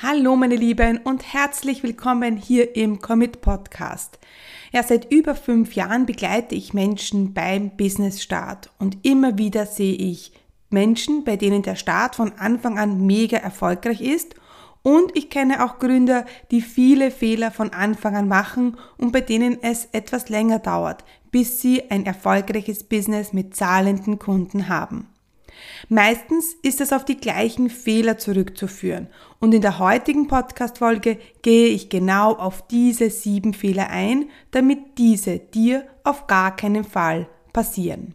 Hallo meine Lieben und herzlich willkommen hier im Commit Podcast. Ja, seit über fünf Jahren begleite ich Menschen beim Business Start und immer wieder sehe ich Menschen, bei denen der Start von Anfang an mega erfolgreich ist und ich kenne auch Gründer, die viele Fehler von Anfang an machen und bei denen es etwas länger dauert, bis sie ein erfolgreiches Business mit zahlenden Kunden haben. Meistens ist es auf die gleichen Fehler zurückzuführen und in der heutigen Podcast-Folge gehe ich genau auf diese sieben Fehler ein, damit diese dir auf gar keinen Fall passieren.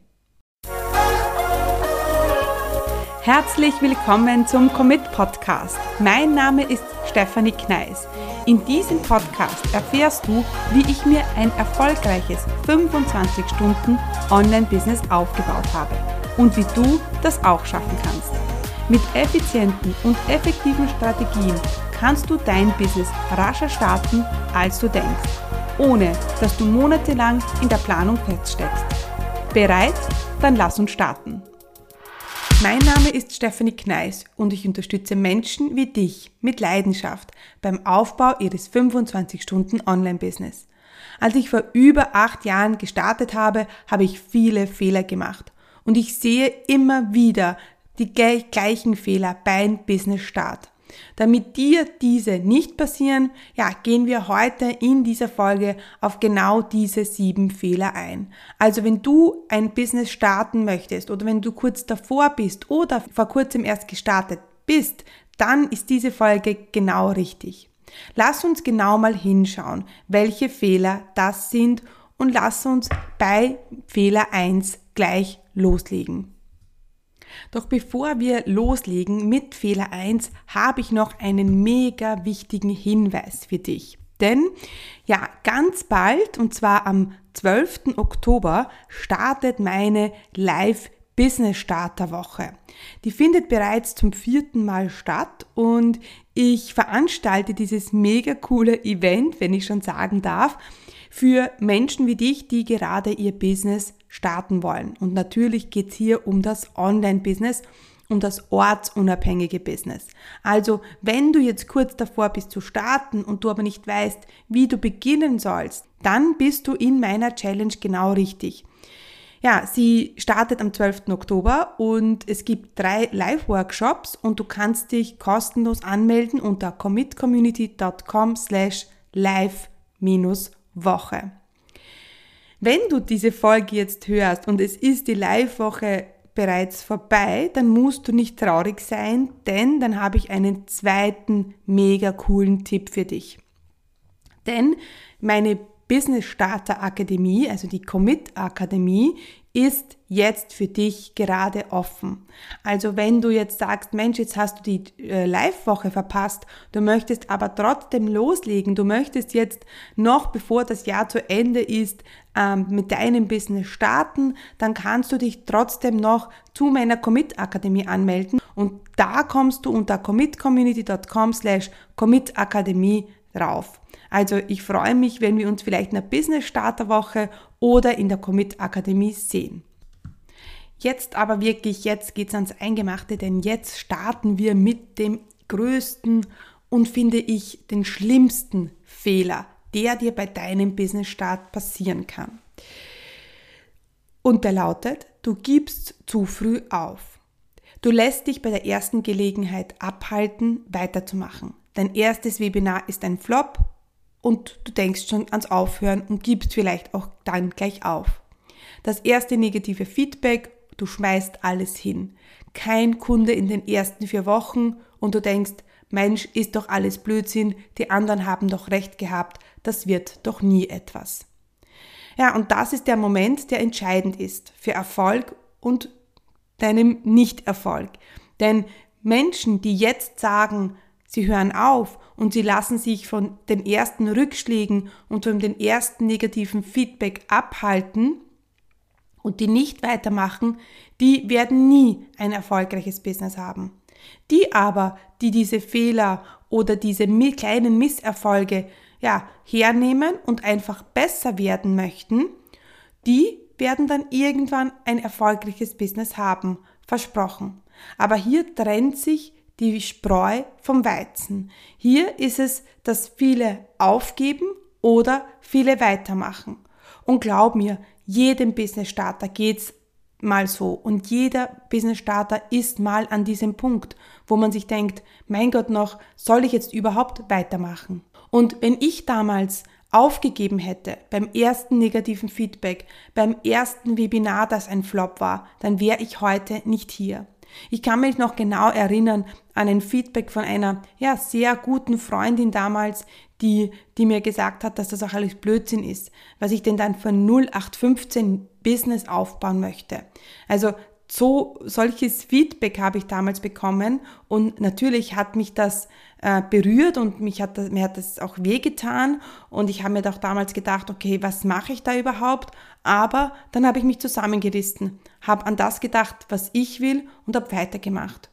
Herzlich willkommen zum Commit Podcast. Mein Name ist Stefanie Kneis. In diesem Podcast erfährst du, wie ich mir ein erfolgreiches 25 Stunden Online-Business aufgebaut habe und wie du das auch schaffen kannst. Mit effizienten und effektiven Strategien kannst du dein Business rascher starten, als du denkst, ohne dass du monatelang in der Planung feststeckst. Bereit? Dann lass uns starten. Mein Name ist Stephanie Kneis und ich unterstütze Menschen wie dich mit Leidenschaft beim Aufbau ihres 25-Stunden-Online-Business. Als ich vor über acht Jahren gestartet habe, habe ich viele Fehler gemacht und ich sehe immer wieder die gleichen Fehler beim Business Start. Damit dir diese nicht passieren, ja, gehen wir heute in dieser Folge auf genau diese sieben Fehler ein. Also wenn du ein Business starten möchtest oder wenn du kurz davor bist oder vor kurzem erst gestartet bist, dann ist diese Folge genau richtig. Lass uns genau mal hinschauen, welche Fehler das sind und lass uns bei Fehler 1 gleich loslegen. Doch bevor wir loslegen mit Fehler 1, habe ich noch einen mega wichtigen Hinweis für dich. Denn ja, ganz bald, und zwar am 12. Oktober, startet meine Live Business Starter Woche. Die findet bereits zum vierten Mal statt und ich veranstalte dieses mega coole Event, wenn ich schon sagen darf, für Menschen wie dich, die gerade ihr Business starten wollen. Und natürlich geht es hier um das Online-Business, um das ortsunabhängige Business. Also, wenn du jetzt kurz davor bist zu starten und du aber nicht weißt, wie du beginnen sollst, dann bist du in meiner Challenge genau richtig. Ja, sie startet am 12. Oktober und es gibt drei Live-Workshops und du kannst dich kostenlos anmelden unter commitcommunity.com slash live-workshop. Wenn du diese Folge jetzt hörst und es ist die Live-Woche bereits vorbei, dann musst du nicht traurig sein, denn dann habe ich einen zweiten mega coolen Tipp für dich. Denn meine Business Starter Akademie, also die Commit Akademie, ist jetzt für dich gerade offen. Also wenn du jetzt sagst, Mensch, jetzt hast du die äh, Live-Woche verpasst, du möchtest aber trotzdem loslegen, du möchtest jetzt noch bevor das Jahr zu Ende ist, ähm, mit deinem Business starten, dann kannst du dich trotzdem noch zu meiner Commit Akademie anmelden und da kommst du unter commitcommunity.com slash commitakademie drauf. Also ich freue mich, wenn wir uns vielleicht in der Business Starterwoche oder in der Commit Akademie sehen. Jetzt aber wirklich, jetzt geht's ans Eingemachte, denn jetzt starten wir mit dem größten und finde ich den schlimmsten Fehler, der dir bei deinem Business Start passieren kann. Und der lautet, du gibst zu früh auf. Du lässt dich bei der ersten Gelegenheit abhalten, weiterzumachen. Dein erstes Webinar ist ein Flop und du denkst schon ans Aufhören und gibst vielleicht auch dann gleich auf. Das erste negative Feedback, du schmeißt alles hin. Kein Kunde in den ersten vier Wochen und du denkst, Mensch, ist doch alles Blödsinn, die anderen haben doch recht gehabt, das wird doch nie etwas. Ja, und das ist der Moment, der entscheidend ist für Erfolg und deinem Nicht-Erfolg. Denn Menschen, die jetzt sagen, Sie hören auf und sie lassen sich von den ersten Rückschlägen und von den ersten negativen Feedback abhalten und die nicht weitermachen, die werden nie ein erfolgreiches Business haben. Die aber, die diese Fehler oder diese kleinen Misserfolge ja, hernehmen und einfach besser werden möchten, die werden dann irgendwann ein erfolgreiches Business haben. Versprochen. Aber hier trennt sich die Spreu vom Weizen. Hier ist es, dass viele aufgeben oder viele weitermachen. Und glaub mir, jedem Business Starter geht's mal so. Und jeder Business Starter ist mal an diesem Punkt, wo man sich denkt, mein Gott noch, soll ich jetzt überhaupt weitermachen? Und wenn ich damals aufgegeben hätte beim ersten negativen Feedback, beim ersten Webinar, das ein Flop war, dann wäre ich heute nicht hier. Ich kann mich noch genau erinnern an ein Feedback von einer ja, sehr guten Freundin damals, die, die mir gesagt hat, dass das auch alles Blödsinn ist, was ich denn dann von 0815 Business aufbauen möchte. Also so solches Feedback habe ich damals bekommen und natürlich hat mich das äh, berührt und mich hat das, mir hat das auch wehgetan und ich habe mir doch damals gedacht, okay, was mache ich da überhaupt? Aber dann habe ich mich zusammengerissen, habe an das gedacht, was ich will und habe weitergemacht.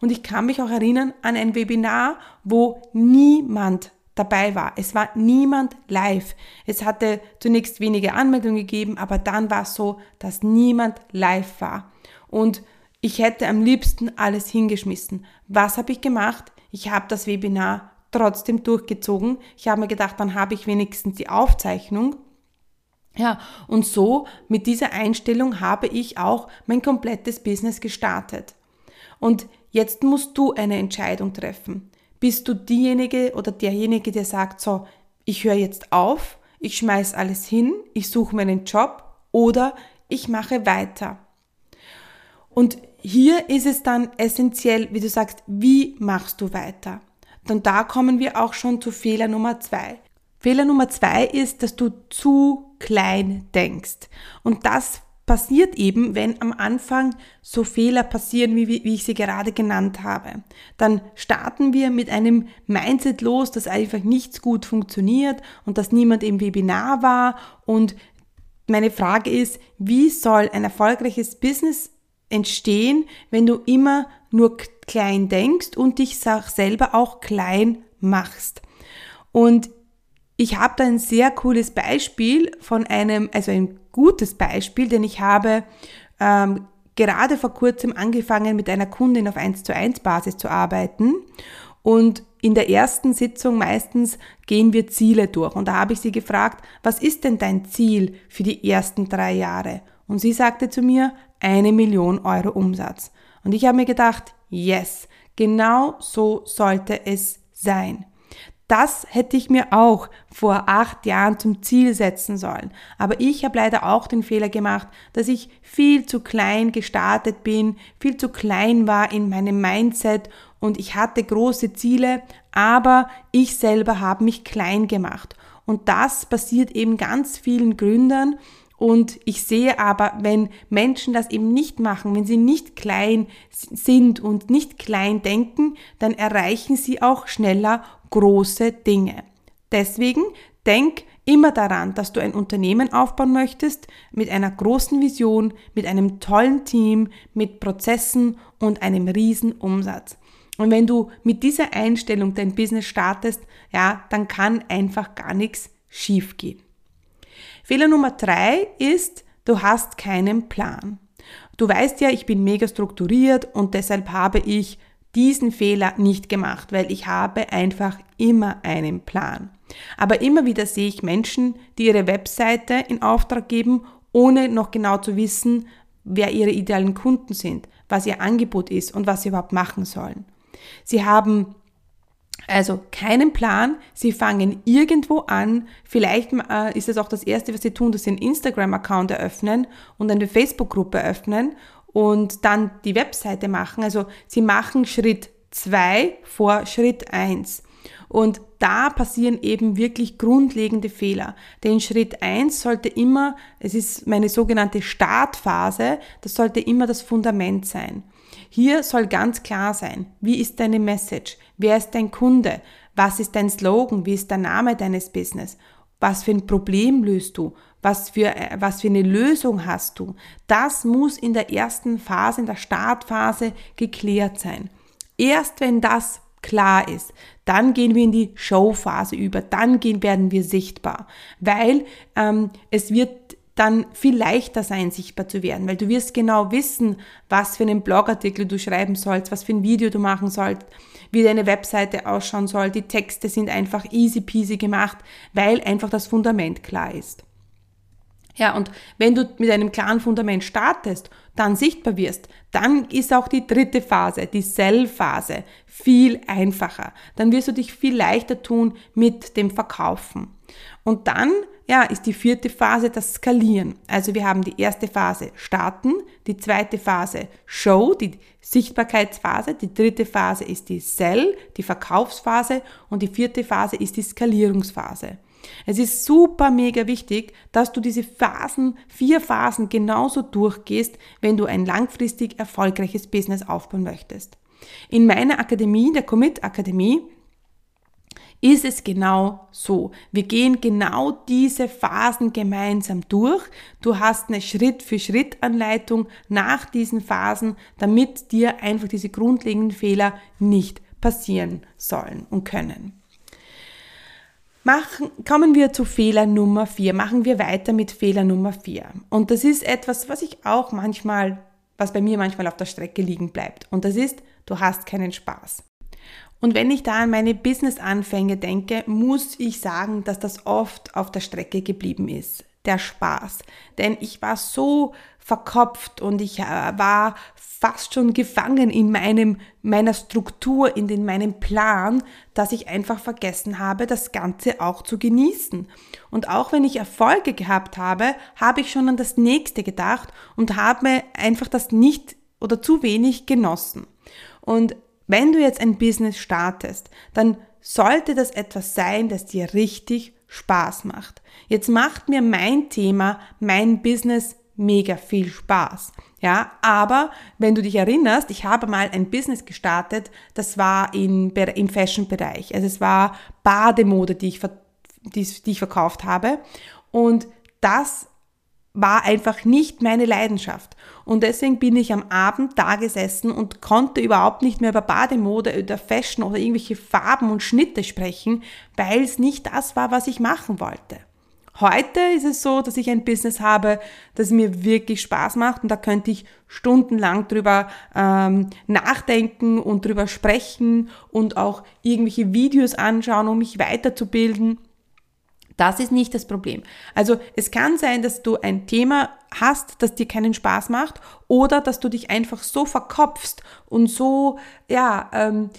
Und ich kann mich auch erinnern an ein Webinar, wo niemand dabei war. Es war niemand live. Es hatte zunächst wenige Anmeldungen gegeben, aber dann war es so, dass niemand live war. Und ich hätte am liebsten alles hingeschmissen. Was habe ich gemacht? Ich habe das Webinar trotzdem durchgezogen. Ich habe mir gedacht, dann habe ich wenigstens die Aufzeichnung. Ja, und so mit dieser Einstellung habe ich auch mein komplettes Business gestartet. Und jetzt musst du eine Entscheidung treffen. Bist du diejenige oder derjenige, der sagt, so, ich höre jetzt auf, ich schmeiß alles hin, ich suche mir einen Job oder ich mache weiter. Und hier ist es dann essentiell, wie du sagst, wie machst du weiter? Und da kommen wir auch schon zu Fehler Nummer zwei. Fehler Nummer zwei ist, dass du zu klein denkst. Und das passiert eben, wenn am Anfang so Fehler passieren, wie, wie ich sie gerade genannt habe. Dann starten wir mit einem Mindset los, dass einfach nichts gut funktioniert und dass niemand im Webinar war. Und meine Frage ist, wie soll ein erfolgreiches Business entstehen, wenn du immer nur klein denkst und dich selber auch klein machst? Und ich habe da ein sehr cooles Beispiel von einem, also ein gutes Beispiel, denn ich habe ähm, gerade vor kurzem angefangen, mit einer Kundin auf 1 zu 1 Basis zu arbeiten. Und in der ersten Sitzung meistens gehen wir Ziele durch. Und da habe ich sie gefragt, was ist denn dein Ziel für die ersten drei Jahre? Und sie sagte zu mir, eine Million Euro Umsatz. Und ich habe mir gedacht, yes, genau so sollte es sein. Das hätte ich mir auch vor acht Jahren zum Ziel setzen sollen. Aber ich habe leider auch den Fehler gemacht, dass ich viel zu klein gestartet bin, viel zu klein war in meinem Mindset und ich hatte große Ziele, aber ich selber habe mich klein gemacht. Und das passiert eben ganz vielen Gründern und ich sehe aber, wenn Menschen das eben nicht machen, wenn sie nicht klein sind und nicht klein denken, dann erreichen sie auch schneller große Dinge. Deswegen denk immer daran, dass du ein Unternehmen aufbauen möchtest mit einer großen Vision, mit einem tollen Team, mit Prozessen und einem riesen Umsatz. Und wenn du mit dieser Einstellung dein Business startest, ja, dann kann einfach gar nichts schiefgehen. Fehler Nummer drei ist, du hast keinen Plan. Du weißt ja, ich bin mega strukturiert und deshalb habe ich diesen Fehler nicht gemacht, weil ich habe einfach immer einen Plan. Aber immer wieder sehe ich Menschen, die ihre Webseite in Auftrag geben, ohne noch genau zu wissen, wer ihre idealen Kunden sind, was ihr Angebot ist und was sie überhaupt machen sollen. Sie haben also keinen Plan, sie fangen irgendwo an, vielleicht äh, ist es auch das Erste, was sie tun, dass sie einen Instagram-Account eröffnen und eine Facebook-Gruppe öffnen und dann die Webseite machen. Also sie machen Schritt zwei vor Schritt eins Und da passieren eben wirklich grundlegende Fehler. Denn Schritt eins sollte immer, es ist meine sogenannte Startphase, das sollte immer das Fundament sein. Hier soll ganz klar sein, wie ist deine Message? Wer ist dein Kunde? Was ist dein Slogan? Wie ist der Name deines Business? Was für ein Problem löst du? Was für, äh, was für eine Lösung hast du? Das muss in der ersten Phase, in der Startphase geklärt sein. Erst wenn das klar ist, dann gehen wir in die Showphase über, dann gehen, werden wir sichtbar, weil ähm, es wird dann viel leichter sein, sichtbar zu werden, weil du wirst genau wissen, was für einen Blogartikel du schreiben sollst, was für ein Video du machen sollst, wie deine Webseite ausschauen soll. Die Texte sind einfach easy peasy gemacht, weil einfach das Fundament klar ist. Ja, und wenn du mit einem klaren Fundament startest, dann sichtbar wirst, dann ist auch die dritte Phase, die Sell-Phase, viel einfacher. Dann wirst du dich viel leichter tun mit dem Verkaufen. Und dann, ja, ist die vierte Phase das Skalieren. Also wir haben die erste Phase starten, die zweite Phase Show, die Sichtbarkeitsphase, die dritte Phase ist die Sell, die Verkaufsphase und die vierte Phase ist die Skalierungsphase. Es ist super mega wichtig, dass du diese Phasen, vier Phasen genauso durchgehst, wenn du ein langfristig erfolgreiches Business aufbauen möchtest. In meiner Akademie, der Commit Akademie, ist es genau so. Wir gehen genau diese Phasen gemeinsam durch. Du hast eine Schritt-für-Schritt-Anleitung nach diesen Phasen, damit dir einfach diese grundlegenden Fehler nicht passieren sollen und können. Machen, kommen wir zu Fehler Nummer vier. Machen wir weiter mit Fehler Nummer vier. Und das ist etwas, was ich auch manchmal, was bei mir manchmal auf der Strecke liegen bleibt. Und das ist, du hast keinen Spaß. Und wenn ich da an meine Business-Anfänge denke, muss ich sagen, dass das oft auf der Strecke geblieben ist der Spaß. Denn ich war so verkopft und ich äh, war fast schon gefangen in meinem, meiner Struktur, in den, meinem Plan, dass ich einfach vergessen habe, das Ganze auch zu genießen. Und auch wenn ich Erfolge gehabt habe, habe ich schon an das nächste gedacht und habe einfach das nicht oder zu wenig genossen. Und wenn du jetzt ein Business startest, dann sollte das etwas sein, das dir richtig Spaß macht. Jetzt macht mir mein Thema, mein Business mega viel Spaß. Ja, aber wenn du dich erinnerst, ich habe mal ein Business gestartet, das war in, im Fashion-Bereich. Also es war Bademode, die ich, die, die ich verkauft habe. Und das war einfach nicht meine Leidenschaft. Und deswegen bin ich am Abend da gesessen und konnte überhaupt nicht mehr über Bademode oder Fashion oder irgendwelche Farben und Schnitte sprechen, weil es nicht das war, was ich machen wollte. Heute ist es so, dass ich ein Business habe, das mir wirklich Spaß macht und da könnte ich stundenlang drüber ähm, nachdenken und drüber sprechen und auch irgendwelche Videos anschauen, um mich weiterzubilden. Das ist nicht das Problem. Also es kann sein, dass du ein Thema hast, das dir keinen Spaß macht oder dass du dich einfach so verkopfst und so, ja, ähm,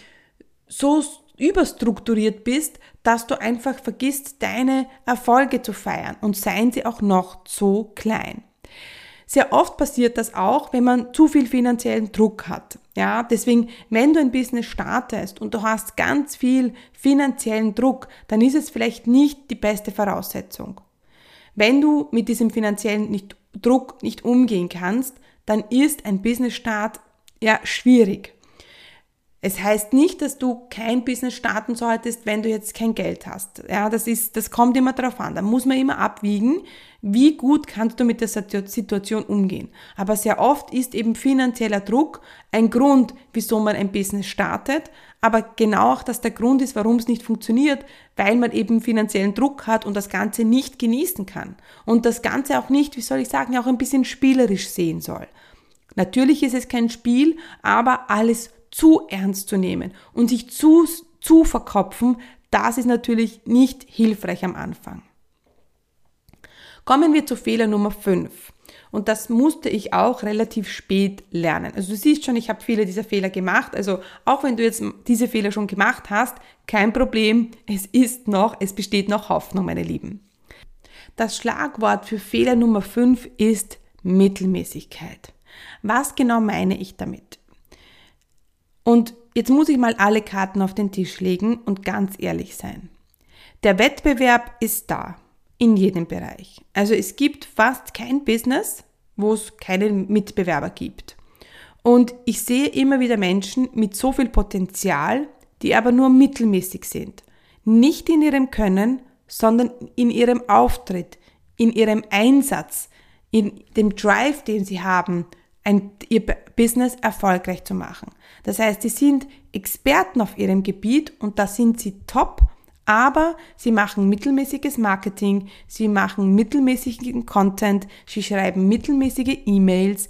so überstrukturiert bist, dass du einfach vergisst, deine Erfolge zu feiern und seien sie auch noch so klein. Sehr oft passiert das auch, wenn man zu viel finanziellen Druck hat. Ja, deswegen, wenn du ein Business startest und du hast ganz viel finanziellen Druck, dann ist es vielleicht nicht die beste Voraussetzung. Wenn du mit diesem finanziellen nicht, Druck nicht umgehen kannst, dann ist ein Business Start ja schwierig. Es heißt nicht, dass du kein Business starten solltest, wenn du jetzt kein Geld hast. Ja, das ist, das kommt immer darauf an. Da muss man immer abwiegen, wie gut kannst du mit der Situation umgehen. Aber sehr oft ist eben finanzieller Druck ein Grund, wieso man ein Business startet. Aber genau auch, dass der Grund ist, warum es nicht funktioniert, weil man eben finanziellen Druck hat und das Ganze nicht genießen kann. Und das Ganze auch nicht, wie soll ich sagen, auch ein bisschen spielerisch sehen soll. Natürlich ist es kein Spiel, aber alles zu ernst zu nehmen und sich zu, zu verkopfen, das ist natürlich nicht hilfreich am Anfang. Kommen wir zu Fehler Nummer 5. Und das musste ich auch relativ spät lernen. Also du siehst schon, ich habe viele dieser Fehler gemacht. Also auch wenn du jetzt diese Fehler schon gemacht hast, kein Problem. Es ist noch, es besteht noch Hoffnung, meine Lieben. Das Schlagwort für Fehler Nummer 5 ist Mittelmäßigkeit. Was genau meine ich damit? Und jetzt muss ich mal alle Karten auf den Tisch legen und ganz ehrlich sein. Der Wettbewerb ist da, in jedem Bereich. Also es gibt fast kein Business, wo es keinen Mitbewerber gibt. Und ich sehe immer wieder Menschen mit so viel Potenzial, die aber nur mittelmäßig sind. Nicht in ihrem Können, sondern in ihrem Auftritt, in ihrem Einsatz, in dem Drive, den sie haben, ein, ihr Business erfolgreich zu machen. Das heißt, sie sind Experten auf ihrem Gebiet und da sind sie top, Aber sie machen mittelmäßiges Marketing, sie machen mittelmäßigen Content, sie schreiben mittelmäßige E-Mails,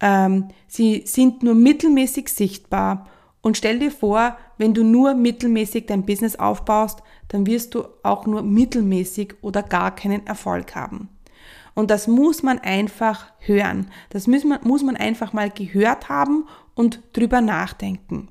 ähm, sie sind nur mittelmäßig sichtbar. Und stell dir vor, wenn du nur mittelmäßig dein Business aufbaust, dann wirst du auch nur mittelmäßig oder gar keinen Erfolg haben. Und das muss man einfach hören. Das muss man, muss man einfach mal gehört haben und drüber nachdenken.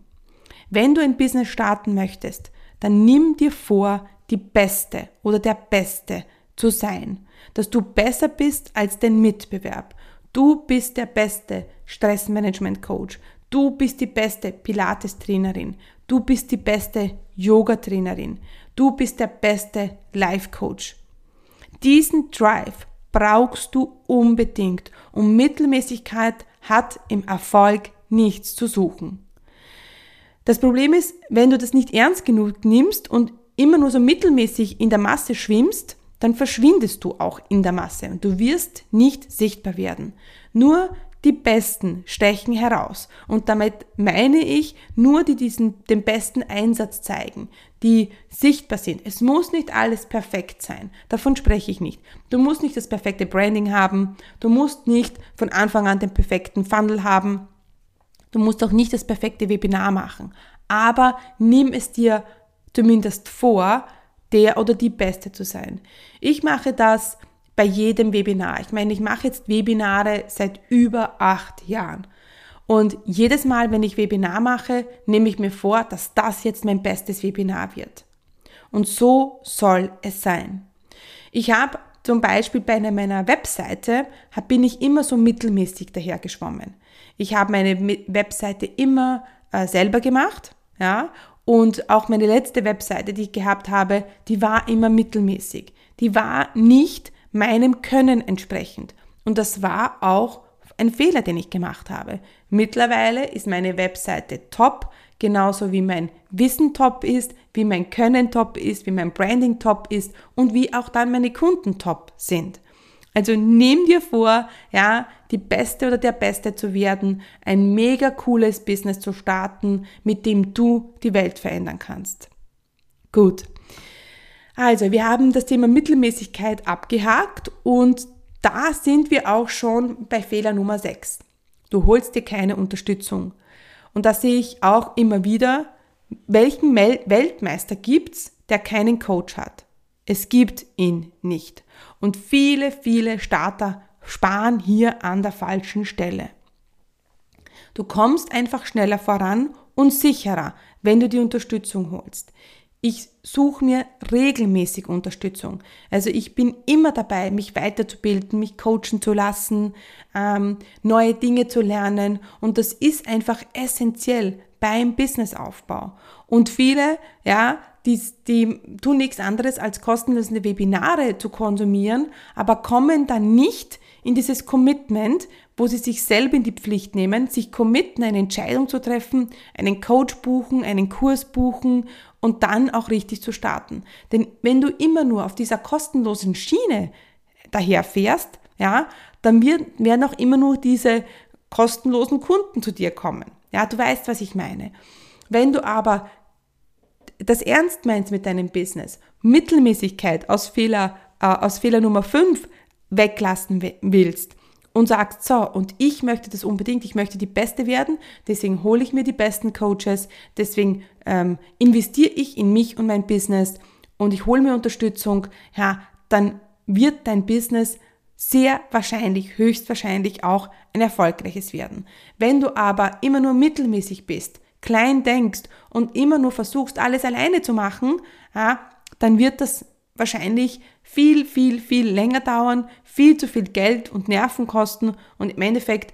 Wenn du ein Business starten möchtest, dann nimm dir vor, die Beste oder der Beste zu sein. Dass du besser bist als dein Mitbewerb. Du bist der beste Stressmanagement-Coach. Du bist die beste Pilates-Trainerin. Du bist die beste Yoga-Trainerin. Du bist der beste Life-Coach. Diesen Drive brauchst du unbedingt und Mittelmäßigkeit hat im Erfolg nichts zu suchen. Das Problem ist, wenn du das nicht ernst genug nimmst und immer nur so mittelmäßig in der Masse schwimmst, dann verschwindest du auch in der Masse und du wirst nicht sichtbar werden. Nur die Besten stechen heraus. Und damit meine ich nur, die diesen, den besten Einsatz zeigen, die sichtbar sind. Es muss nicht alles perfekt sein. Davon spreche ich nicht. Du musst nicht das perfekte Branding haben. Du musst nicht von Anfang an den perfekten Funnel haben. Du musst auch nicht das perfekte Webinar machen. Aber nimm es dir zumindest vor, der oder die Beste zu sein. Ich mache das bei jedem Webinar. Ich meine, ich mache jetzt Webinare seit über acht Jahren. Und jedes Mal, wenn ich Webinar mache, nehme ich mir vor, dass das jetzt mein bestes Webinar wird. Und so soll es sein. Ich habe zum Beispiel bei einer meiner Webseite, bin ich immer so mittelmäßig dahergeschwommen. Ich habe meine Webseite immer äh, selber gemacht, ja, und auch meine letzte Webseite, die ich gehabt habe, die war immer mittelmäßig. Die war nicht meinem Können entsprechend. Und das war auch ein Fehler, den ich gemacht habe. Mittlerweile ist meine Webseite top, genauso wie mein Wissen top ist, wie mein Können top ist, wie mein Branding top ist und wie auch dann meine Kunden top sind. Also nimm dir vor, ja, die Beste oder der Beste zu werden, ein mega cooles Business zu starten, mit dem du die Welt verändern kannst. Gut. Also, wir haben das Thema Mittelmäßigkeit abgehakt und da sind wir auch schon bei Fehler Nummer 6. Du holst dir keine Unterstützung. Und da sehe ich auch immer wieder, welchen Weltmeister gibt's, der keinen Coach hat? Es gibt ihn nicht. Und viele, viele Starter sparen hier an der falschen Stelle. Du kommst einfach schneller voran und sicherer, wenn du die Unterstützung holst. Ich suche mir regelmäßig Unterstützung. Also ich bin immer dabei, mich weiterzubilden, mich coachen zu lassen, ähm, neue Dinge zu lernen. Und das ist einfach essentiell beim Businessaufbau. Und viele, ja, die, die tun nichts anderes als kostenlose Webinare zu konsumieren, aber kommen dann nicht in dieses Commitment, wo sie sich selber in die Pflicht nehmen, sich committen, eine Entscheidung zu treffen, einen Coach buchen, einen Kurs buchen und dann auch richtig zu starten. Denn wenn du immer nur auf dieser kostenlosen Schiene daherfährst, ja, dann werden auch immer nur diese kostenlosen Kunden zu dir kommen. Ja, du weißt, was ich meine. Wenn du aber das ernst meinst mit deinem Business, Mittelmäßigkeit aus Fehler, äh, aus Fehler Nummer 5 weglassen willst, und sagst, so, und ich möchte das unbedingt, ich möchte die Beste werden, deswegen hole ich mir die besten Coaches, deswegen ähm, investiere ich in mich und mein Business und ich hole mir Unterstützung, ja, dann wird dein Business sehr wahrscheinlich, höchstwahrscheinlich auch ein erfolgreiches werden. Wenn du aber immer nur mittelmäßig bist, klein denkst und immer nur versuchst, alles alleine zu machen, ja, dann wird das wahrscheinlich viel, viel, viel länger dauern, viel zu viel Geld und Nerven kosten und im Endeffekt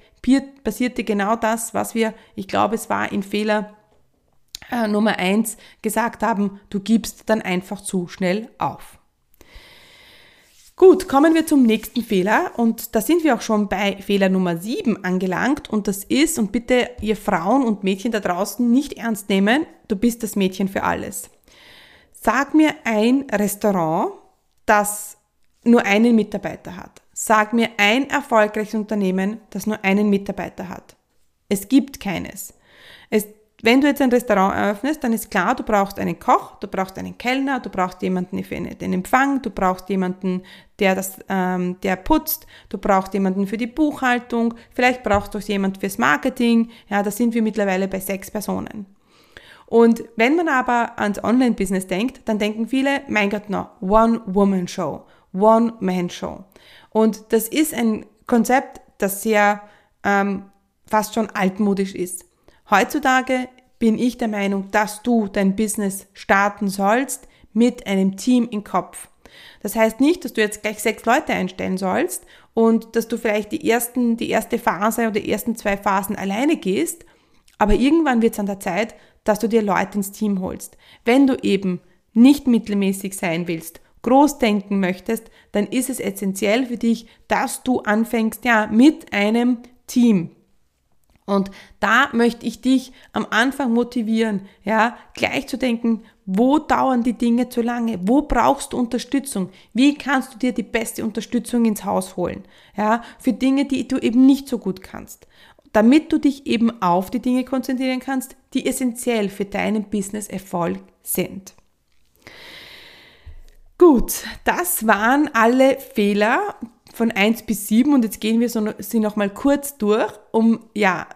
passierte genau das, was wir, ich glaube, es war in Fehler äh, Nummer eins gesagt haben, du gibst dann einfach zu schnell auf. Gut, kommen wir zum nächsten Fehler und da sind wir auch schon bei Fehler Nummer 7 angelangt und das ist, und bitte ihr Frauen und Mädchen da draußen nicht ernst nehmen, du bist das Mädchen für alles. Sag mir ein Restaurant, das nur einen Mitarbeiter hat. Sag mir ein erfolgreiches Unternehmen, das nur einen Mitarbeiter hat. Es gibt keines. Es, wenn du jetzt ein Restaurant eröffnest, dann ist klar, du brauchst einen Koch, du brauchst einen Kellner, du brauchst jemanden für den Empfang, du brauchst jemanden, der das, ähm, der putzt, du brauchst jemanden für die Buchhaltung, vielleicht brauchst du jemanden fürs Marketing. Ja, da sind wir mittlerweile bei sechs Personen. Und wenn man aber ans Online-Business denkt, dann denken viele, mein Gott, no, One-Woman-Show, One-Man-Show. Und das ist ein Konzept, das sehr ähm, fast schon altmodisch ist. Heutzutage bin ich der Meinung, dass du dein Business starten sollst mit einem Team im Kopf. Das heißt nicht, dass du jetzt gleich sechs Leute einstellen sollst und dass du vielleicht die ersten, die erste Phase oder die ersten zwei Phasen alleine gehst, aber irgendwann wird es an der Zeit, dass du dir Leute ins Team holst. Wenn du eben nicht mittelmäßig sein willst, groß denken möchtest, dann ist es essentiell für dich, dass du anfängst, ja, mit einem Team. Und da möchte ich dich am Anfang motivieren, ja, gleich zu denken, wo dauern die Dinge zu lange? Wo brauchst du Unterstützung? Wie kannst du dir die beste Unterstützung ins Haus holen? Ja, für Dinge, die du eben nicht so gut kannst. Damit du dich eben auf die Dinge konzentrieren kannst, die essentiell für deinen Business-Erfolg sind. Gut, das waren alle Fehler, von 1 bis 7 und jetzt gehen wir so, sie nochmal kurz durch, um ja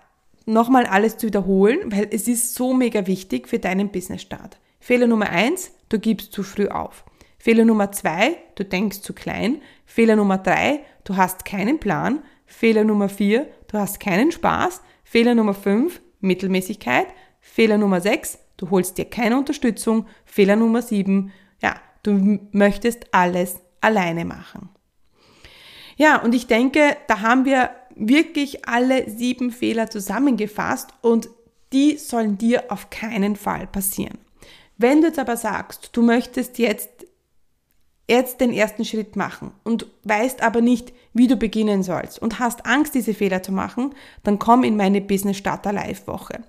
nochmal alles zu wiederholen, weil es ist so mega wichtig für deinen Business-Start. Fehler Nummer 1, du gibst zu früh auf. Fehler Nummer 2, du denkst zu klein. Fehler Nummer 3, du hast keinen Plan. Fehler Nummer 4, du hast keinen Spaß. Fehler Nummer 5, Mittelmäßigkeit. Fehler Nummer 6, du holst dir keine Unterstützung. Fehler Nummer 7, ja, du möchtest alles alleine machen. Ja, und ich denke, da haben wir wirklich alle sieben Fehler zusammengefasst und die sollen dir auf keinen Fall passieren. Wenn du jetzt aber sagst, du möchtest jetzt jetzt den ersten Schritt machen und weißt aber nicht, wie du beginnen sollst und hast Angst, diese Fehler zu machen, dann komm in meine Business Starter Live Woche.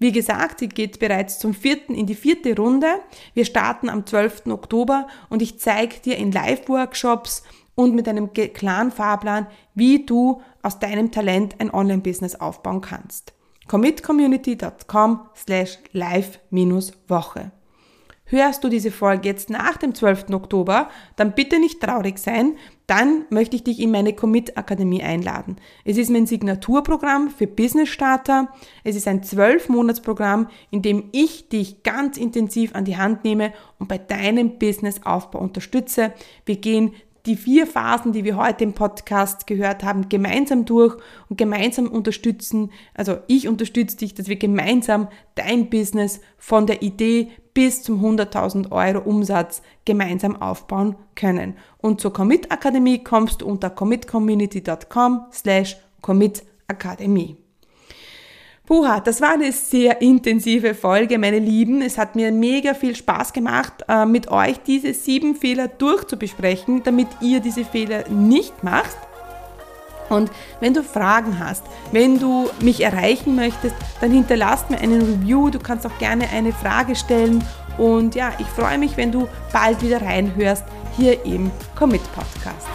Wie gesagt, sie geht bereits zum vierten, in die vierte Runde. Wir starten am 12. Oktober und ich zeige dir in Live-Workshops und mit einem klaren Fahrplan, wie du aus deinem Talent ein Online-Business aufbauen kannst. commitcommunity.com slash live-woche. Hörst du diese Folge jetzt nach dem 12. Oktober, dann bitte nicht traurig sein, dann möchte ich dich in meine Commit Akademie einladen. Es ist mein Signaturprogramm für Business Starter. Es ist ein 12-Monats-Programm, in dem ich dich ganz intensiv an die Hand nehme und bei deinem Businessaufbau unterstütze. Wir gehen die vier Phasen, die wir heute im Podcast gehört haben, gemeinsam durch und gemeinsam unterstützen. Also ich unterstütze dich, dass wir gemeinsam dein Business von der Idee bis zum 100.000 Euro Umsatz gemeinsam aufbauen können. Und zur Commit Akademie kommst du unter commitcommunity.com slash commitakademie. Puha, das war eine sehr intensive Folge, meine Lieben. Es hat mir mega viel Spaß gemacht, äh, mit euch diese sieben Fehler durchzubesprechen, damit ihr diese Fehler nicht macht. Und wenn du Fragen hast, wenn du mich erreichen möchtest, dann hinterlasst mir einen Review. Du kannst auch gerne eine Frage stellen. Und ja, ich freue mich, wenn du bald wieder reinhörst hier im Commit Podcast.